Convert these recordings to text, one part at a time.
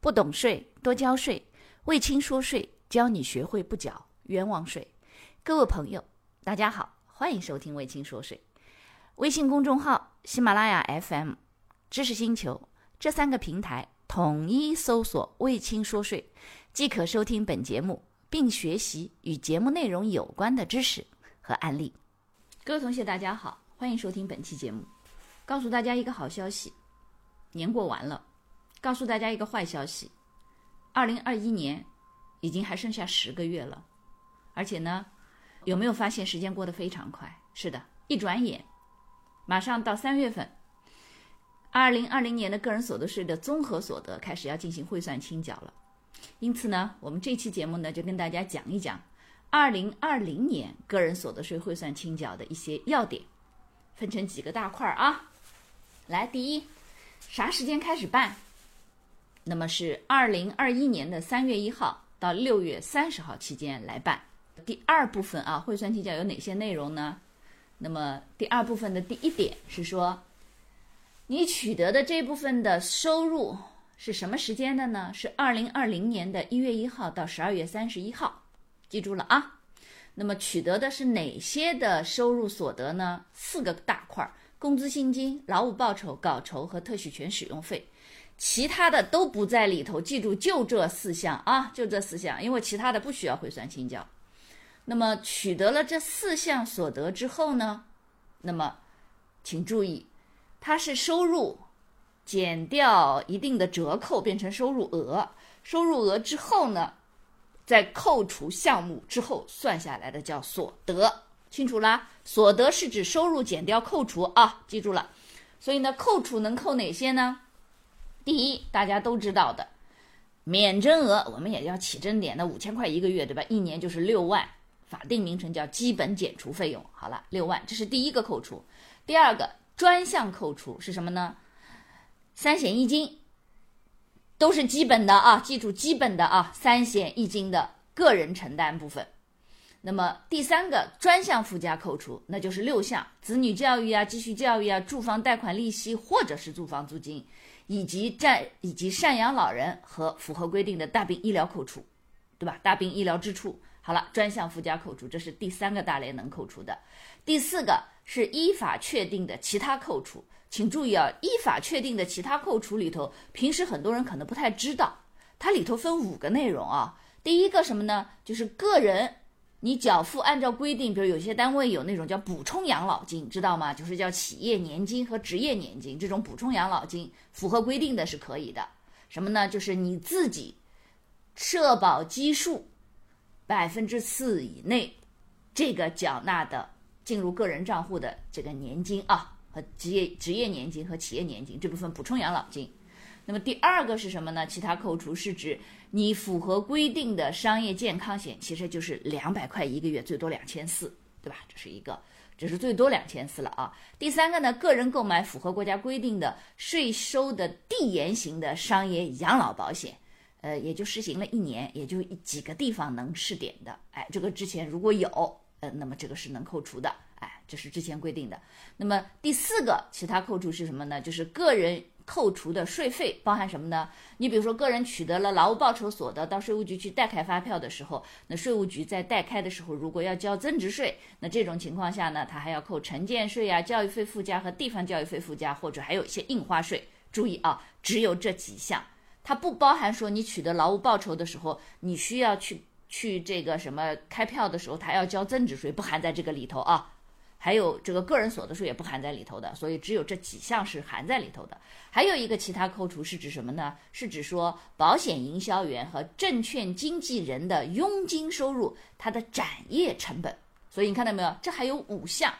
不懂税多交税，魏青说税教你学会不缴冤枉税。各位朋友，大家好，欢迎收听魏青说税。微信公众号、喜马拉雅 FM、知识星球这三个平台统一搜索“魏青说税”，即可收听本节目，并学习与节目内容有关的知识和案例。各位同学，大家好，欢迎收听本期节目。告诉大家一个好消息，年过完了。告诉大家一个坏消息，二零二一年已经还剩下十个月了，而且呢，有没有发现时间过得非常快？是的，一转眼，马上到三月份，二零二零年的个人所得税的综合所得开始要进行汇算清缴了。因此呢，我们这期节目呢，就跟大家讲一讲二零二零年个人所得税汇算清缴的一些要点，分成几个大块儿啊。来，第一，啥时间开始办？那么是二零二一年的三月一号到六月三十号期间来办。第二部分啊，汇算清缴有哪些内容呢？那么第二部分的第一点是说，你取得的这部分的收入是什么时间的呢？是二零二零年的一月一号到十二月三十一号，记住了啊。那么取得的是哪些的收入所得呢？四个大块儿：工资薪金、劳务报酬、稿酬和特许权使用费。其他的都不在里头，记住就这四项啊，就这四项，因为其他的不需要汇算清缴。那么取得了这四项所得之后呢，那么请注意，它是收入减掉一定的折扣变成收入额，收入额之后呢，再扣除项目之后算下来的叫所得，清楚啦？所得是指收入减掉扣除啊，记住了。所以呢，扣除能扣哪些呢？第一，大家都知道的免征额，我们也叫起征点，那五千块一个月，对吧？一年就是六万，法定名称叫基本减除费用。好了，六万，这是第一个扣除。第二个专项扣除是什么呢？三险一金都是基本的啊，记住基本的啊，三险一金的个人承担部分。那么第三个专项附加扣除，那就是六项：子女教育啊、继续教育啊、住房贷款利息或者是住房租金。以及占以及赡养老人和符合规定的大病医疗扣除，对吧？大病医疗支出，好了，专项附加扣除，这是第三个大类能扣除的。第四个是依法确定的其他扣除，请注意啊，依法确定的其他扣除里头，平时很多人可能不太知道，它里头分五个内容啊。第一个什么呢？就是个人。你缴付按照规定，比如有些单位有那种叫补充养老金，知道吗？就是叫企业年金和职业年金这种补充养老金，符合规定的是可以的。什么呢？就是你自己社保基数百分之四以内，这个缴纳的进入个人账户的这个年金啊，和职业职业年金和企业年金这部分补充养老金。那么第二个是什么呢？其他扣除是指你符合规定的商业健康险，其实就是两百块一个月，最多两千四，对吧？这是一个，这是最多两千四了啊。第三个呢，个人购买符合国家规定的税收的递延型的商业养老保险，呃，也就实行了一年，也就几个地方能试点的。哎，这个之前如果有，呃，那么这个是能扣除的。哎，这是之前规定的。那么第四个其他扣除是什么呢？就是个人。扣除的税费包含什么呢？你比如说，个人取得了劳务报酬所得，到税务局去代开发票的时候，那税务局在代开的时候，如果要交增值税，那这种情况下呢，他还要扣城建税啊、教育费附加和地方教育费附加，或者还有一些印花税。注意啊，只有这几项，它不包含说你取得劳务报酬的时候，你需要去去这个什么开票的时候，他要交增值税，不含在这个里头啊。还有这个个人所得税也不含在里头的，所以只有这几项是含在里头的。还有一个其他扣除是指什么呢？是指说保险营销员和证券经纪人的佣金收入，它的展业成本。所以你看到没有？这还有五项，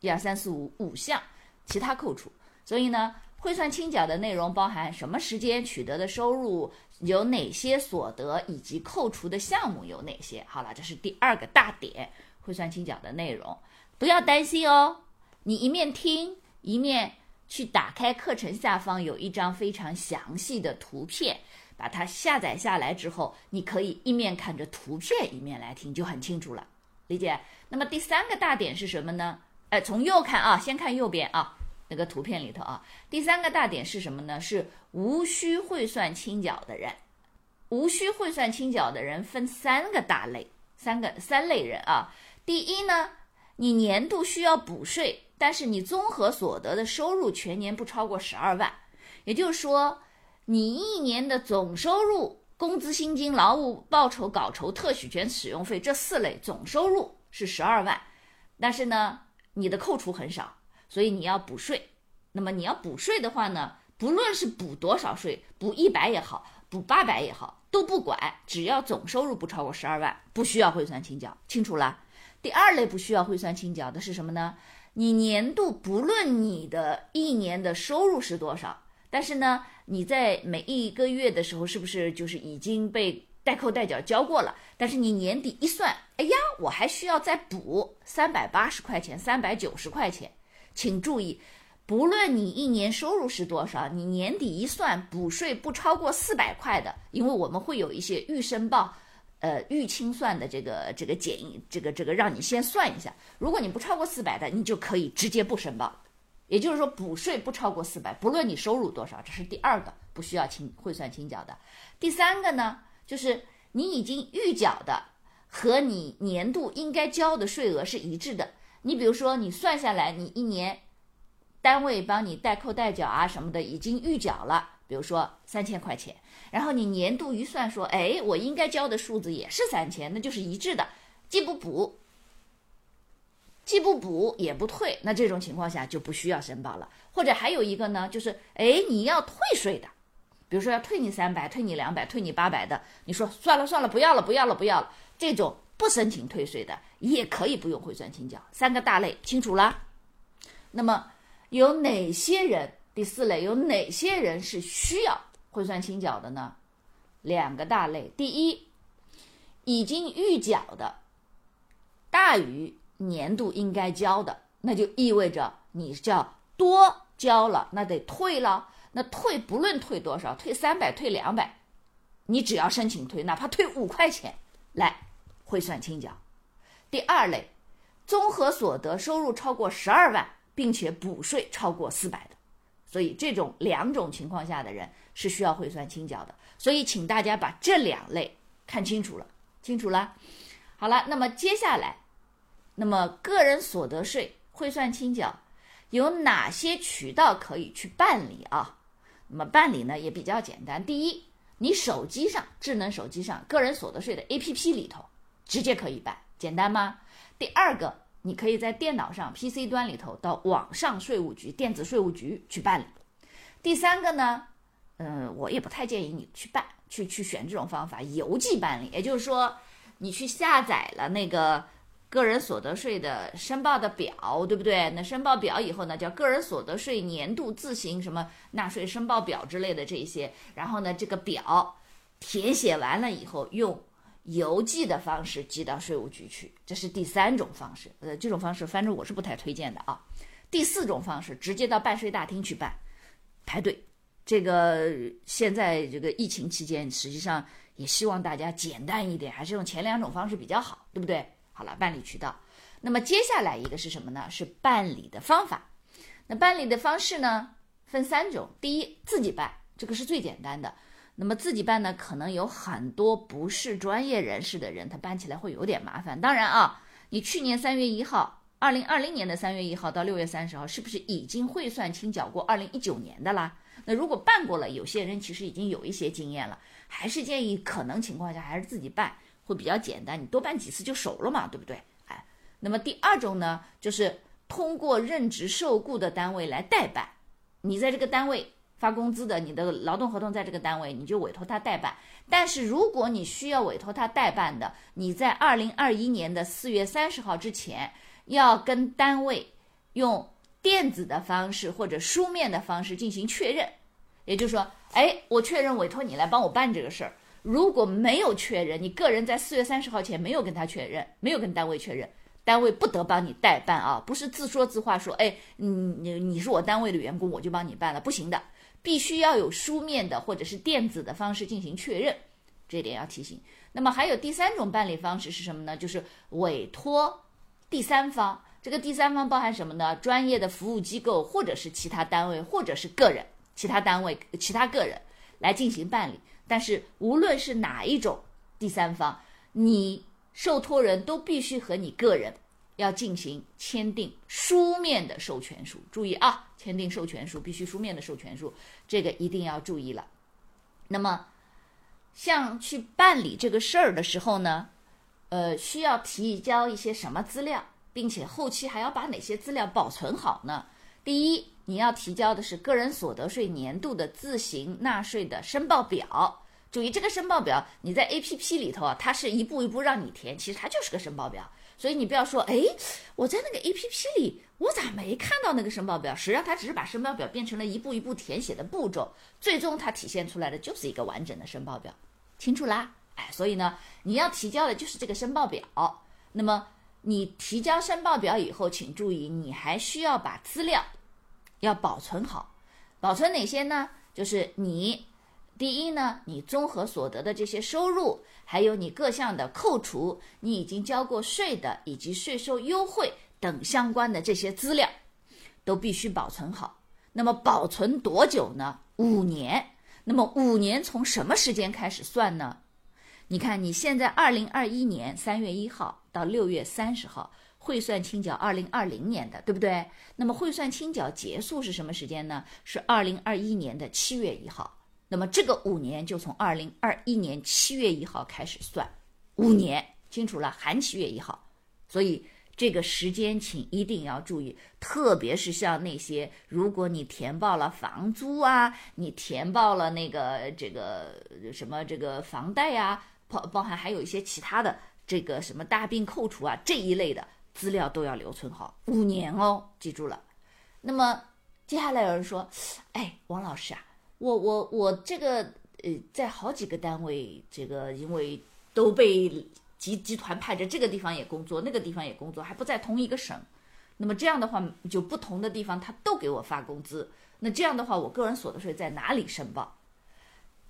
一二三四五五项其他扣除。所以呢，汇算清缴的内容包含什么时间取得的收入，有哪些所得，以及扣除的项目有哪些。好了，这是第二个大点，汇算清缴的内容。不要担心哦，你一面听一面去打开课程下方有一张非常详细的图片，把它下载下来之后，你可以一面看着图片一面来听，就很清楚了，理解？那么第三个大点是什么呢？哎，从右看啊，先看右边啊，那个图片里头啊。第三个大点是什么呢？是无需汇算清缴的人。无需汇算清缴的人分三个大类，三个三类人啊。第一呢，你年度需要补税，但是你综合所得的收入全年不超过十二万，也就是说，你一年的总收入，工资薪金、劳务报酬、稿酬、特许权使用费这四类总收入是十二万，但是呢，你的扣除很少，所以你要补税。那么你要补税的话呢，不论是补多少税，补一百也好。补八百也好，都不管，只要总收入不超过十二万，不需要汇算清缴，清楚了。第二类不需要汇算清缴的是什么呢？你年度不论你的一年的收入是多少，但是呢，你在每一个月的时候是不是就是已经被代扣代缴交过了？但是你年底一算，哎呀，我还需要再补三百八十块钱、三百九十块钱，请注意。不论你一年收入是多少，你年底一算补税不超过四百块的，因为我们会有一些预申报，呃预清算的这个这个检这个这个让你先算一下。如果你不超过四百的，你就可以直接不申报。也就是说，补税不超过四百，不论你收入多少，这是第二个不需要清汇算清缴的。第三个呢，就是你已经预缴的和你年度应该交的税额是一致的。你比如说，你算下来，你一年。单位帮你代扣代缴啊什么的已经预缴了，比如说三千块钱，然后你年度预算说，哎，我应该交的数字也是三千，那就是一致的，既不补，既不补也不退，那这种情况下就不需要申报了。或者还有一个呢，就是哎，你要退税的，比如说要退你三百，退你两百，退你八百的，你说算了算了，不要了不要了不要了，这种不申请退税的也可以不用汇算清缴。三个大类清楚了，那么。有哪些人？第四类有哪些人是需要汇算清缴的呢？两个大类，第一，已经预缴的大于年度应该交的，那就意味着你叫多交了，那得退了。那退不论退多少，退三百，退两百，你只要申请退，哪怕退五块钱来汇算清缴。第二类，综合所得收入超过十二万。并且补税超过四百的，所以这种两种情况下的人是需要汇算清缴的。所以请大家把这两类看清楚了，清楚了。好了，那么接下来，那么个人所得税汇算清缴有哪些渠道可以去办理啊？那么办理呢也比较简单。第一，你手机上智能手机上个人所得税的 APP 里头直接可以办，简单吗？第二个。你可以在电脑上 PC 端里头到网上税务局电子税务局去办理。第三个呢，嗯，我也不太建议你去办，去去选这种方法，邮寄办理。也就是说，你去下载了那个个人所得税的申报的表，对不对？那申报表以后呢，叫个人所得税年度自行什么纳税申报表之类的这些，然后呢，这个表填写完了以后用。邮寄的方式寄到税务局去，这是第三种方式。呃，这种方式反正我是不太推荐的啊。第四种方式，直接到办税大厅去办，排队。这个现在这个疫情期间，实际上也希望大家简单一点，还是用前两种方式比较好，对不对？好了，办理渠道。那么接下来一个是什么呢？是办理的方法。那办理的方式呢，分三种。第一，自己办，这个是最简单的。那么自己办呢，可能有很多不是专业人士的人，他办起来会有点麻烦。当然啊，你去年三月一号，二零二零年的三月一号到六月三十号，是不是已经汇算清缴过二零一九年的啦？那如果办过了，有些人其实已经有一些经验了，还是建议可能情况下还是自己办会比较简单，你多办几次就熟了嘛，对不对？哎，那么第二种呢，就是通过任职受雇的单位来代办，你在这个单位。发工资的，你的劳动合同在这个单位，你就委托他代办。但是如果你需要委托他代办的，你在二零二一年的四月三十号之前，要跟单位用电子的方式或者书面的方式进行确认。也就是说，哎，我确认委托你来帮我办这个事儿。如果没有确认，你个人在四月三十号前没有跟他确认，没有跟单位确认，单位不得帮你代办啊，不是自说自话说，哎，你你你是我单位的员工，我就帮你办了，不行的。必须要有书面的或者是电子的方式进行确认，这点要提醒。那么还有第三种办理方式是什么呢？就是委托第三方，这个第三方包含什么呢？专业的服务机构，或者是其他单位，或者是个人，其他单位、其他个人来进行办理。但是无论是哪一种第三方，你受托人都必须和你个人要进行签订书面的授权书。注意啊，签订授权书必须书面的授权书，这个一定要注意了。那么，像去办理这个事儿的时候呢，呃，需要提交一些什么资料，并且后期还要把哪些资料保存好呢？第一，你要提交的是个人所得税年度的自行纳税的申报表。注意，这个申报表你在 A P P 里头啊，它是一步一步让你填，其实它就是个申报表。所以你不要说，哎，我在那个 A P P 里，我咋没看到那个申报表？实际上，它只是把申报表变成了一步一步填写的步骤，最终它体现出来的就是一个完整的申报表。清楚啦？哎，所以呢，你要提交的就是这个申报表。那么你提交申报表以后，请注意，你还需要把资料。要保存好，保存哪些呢？就是你第一呢，你综合所得的这些收入，还有你各项的扣除，你已经交过税的，以及税收优惠等相关的这些资料，都必须保存好。那么保存多久呢？五年。那么五年从什么时间开始算呢？你看你现在二零二一年三月一号到六月三十号。汇算清缴二零二零年的，对不对？那么汇算清缴结束是什么时间呢？是二零二一年的七月一号。那么这个五年就从二零二一年七月一号开始算，五年，清楚了，含七月一号。所以这个时间请一定要注意，特别是像那些如果你填报了房租啊，你填报了那个这个什么这个房贷呀，包包含还有一些其他的这个什么大病扣除啊这一类的。资料都要留存好，五年哦，记住了。那么接下来有人说：“哎，王老师啊，我我我这个呃，在好几个单位，这个因为都被集集团派着这个地方也工作，那个地方也工作，还不在同一个省。那么这样的话，就不同的地方他都给我发工资。那这样的话，我个人所得税在哪里申报？”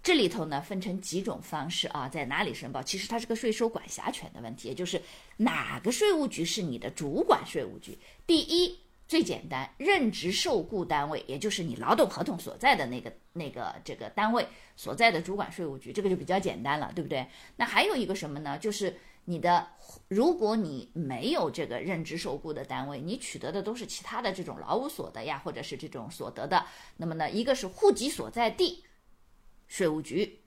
这里头呢分成几种方式啊，在哪里申报？其实它是个税收管辖权的问题，也就是哪个税务局是你的主管税务局。第一，最简单，任职受雇单位，也就是你劳动合同所在的那个那个这个单位所在的主管税务局，这个就比较简单了，对不对？那还有一个什么呢？就是你的，如果你没有这个任职受雇的单位，你取得的都是其他的这种劳务所得呀，或者是这种所得的，那么呢，一个是户籍所在地。税务局，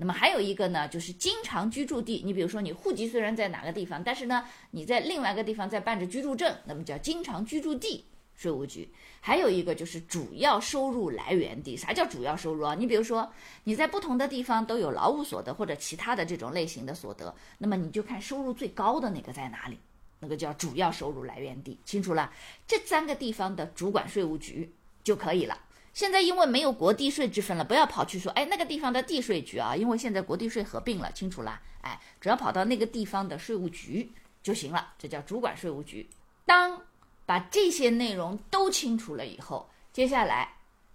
那么还有一个呢，就是经常居住地。你比如说，你户籍虽然在哪个地方，但是呢，你在另外一个地方在办着居住证，那么叫经常居住地税务局。还有一个就是主要收入来源地。啥叫主要收入啊？你比如说，你在不同的地方都有劳务所得或者其他的这种类型的所得，那么你就看收入最高的那个在哪里，那个叫主要收入来源地。清楚了，这三个地方的主管税务局就可以了。现在因为没有国地税之分了，不要跑去说，哎，那个地方的地税局啊，因为现在国地税合并了，清楚了，哎，只要跑到那个地方的税务局就行了，这叫主管税务局。当把这些内容都清楚了以后，接下来，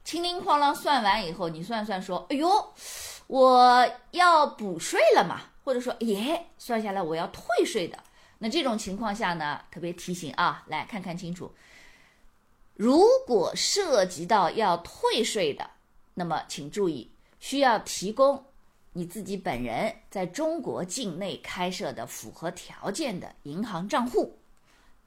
清零哐啷算完以后，你算算说，哎呦，我要补税了嘛？或者说，耶，算下来我要退税的。那这种情况下呢，特别提醒啊，来看看清楚。如果涉及到要退税的，那么请注意，需要提供你自己本人在中国境内开设的符合条件的银行账户，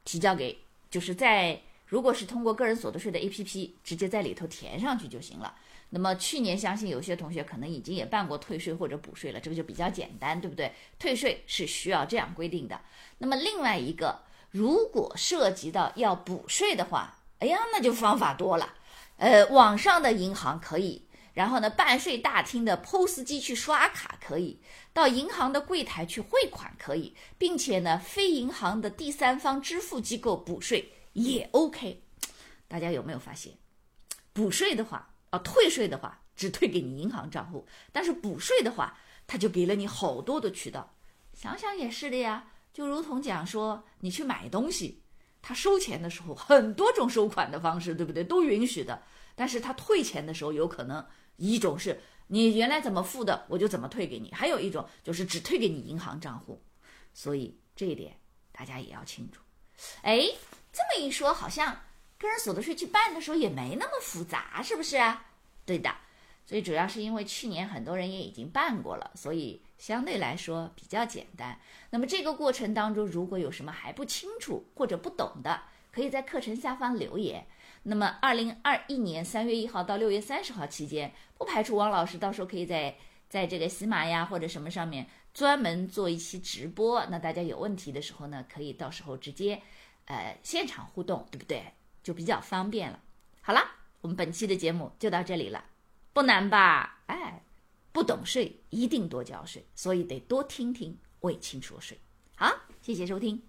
提交给，就是在如果是通过个人所得税的 APP，直接在里头填上去就行了。那么去年相信有些同学可能已经也办过退税或者补税了，这个就比较简单，对不对？退税是需要这样规定的。那么另外一个，如果涉及到要补税的话，哎呀，那就方法多了，呃，网上的银行可以，然后呢，办税大厅的 POS 机去刷卡可以，到银行的柜台去汇款可以，并且呢，非银行的第三方支付机构补税也 OK。大家有没有发现，补税的话，啊，退税的话只退给你银行账户，但是补税的话，他就给了你好多的渠道。想想也是的呀，就如同讲说你去买东西。他收钱的时候很多种收款的方式，对不对？都允许的。但是他退钱的时候，有可能一种是你原来怎么付的，我就怎么退给你；还有一种就是只退给你银行账户。所以这一点大家也要清楚。哎，这么一说，好像个人所得税去办的时候也没那么复杂，是不是？对的，所以主要是因为去年很多人也已经办过了，所以相对来说比较简单。那么这个过程当中，如果有什么还不清楚或者不懂的，可以在课程下方留言。那么二零二一年三月一号到六月三十号期间，不排除王老师到时候可以在在这个喜马呀或者什么上面专门做一期直播。那大家有问题的时候呢，可以到时候直接。呃，现场互动，对不对？就比较方便了。好了，我们本期的节目就到这里了，不难吧？哎，不懂税一定多交税，所以得多听听魏青说税。好，谢谢收听，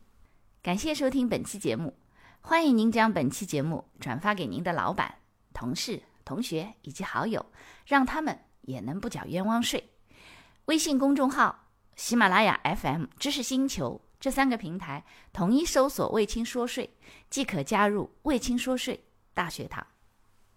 感谢收听本期节目，欢迎您将本期节目转发给您的老板、同事、同学以及好友，让他们也能不缴冤枉税。微信公众号：喜马拉雅 FM 知识星球。这三个平台统一搜索“卫青说税”，即可加入“卫青说税”大学堂。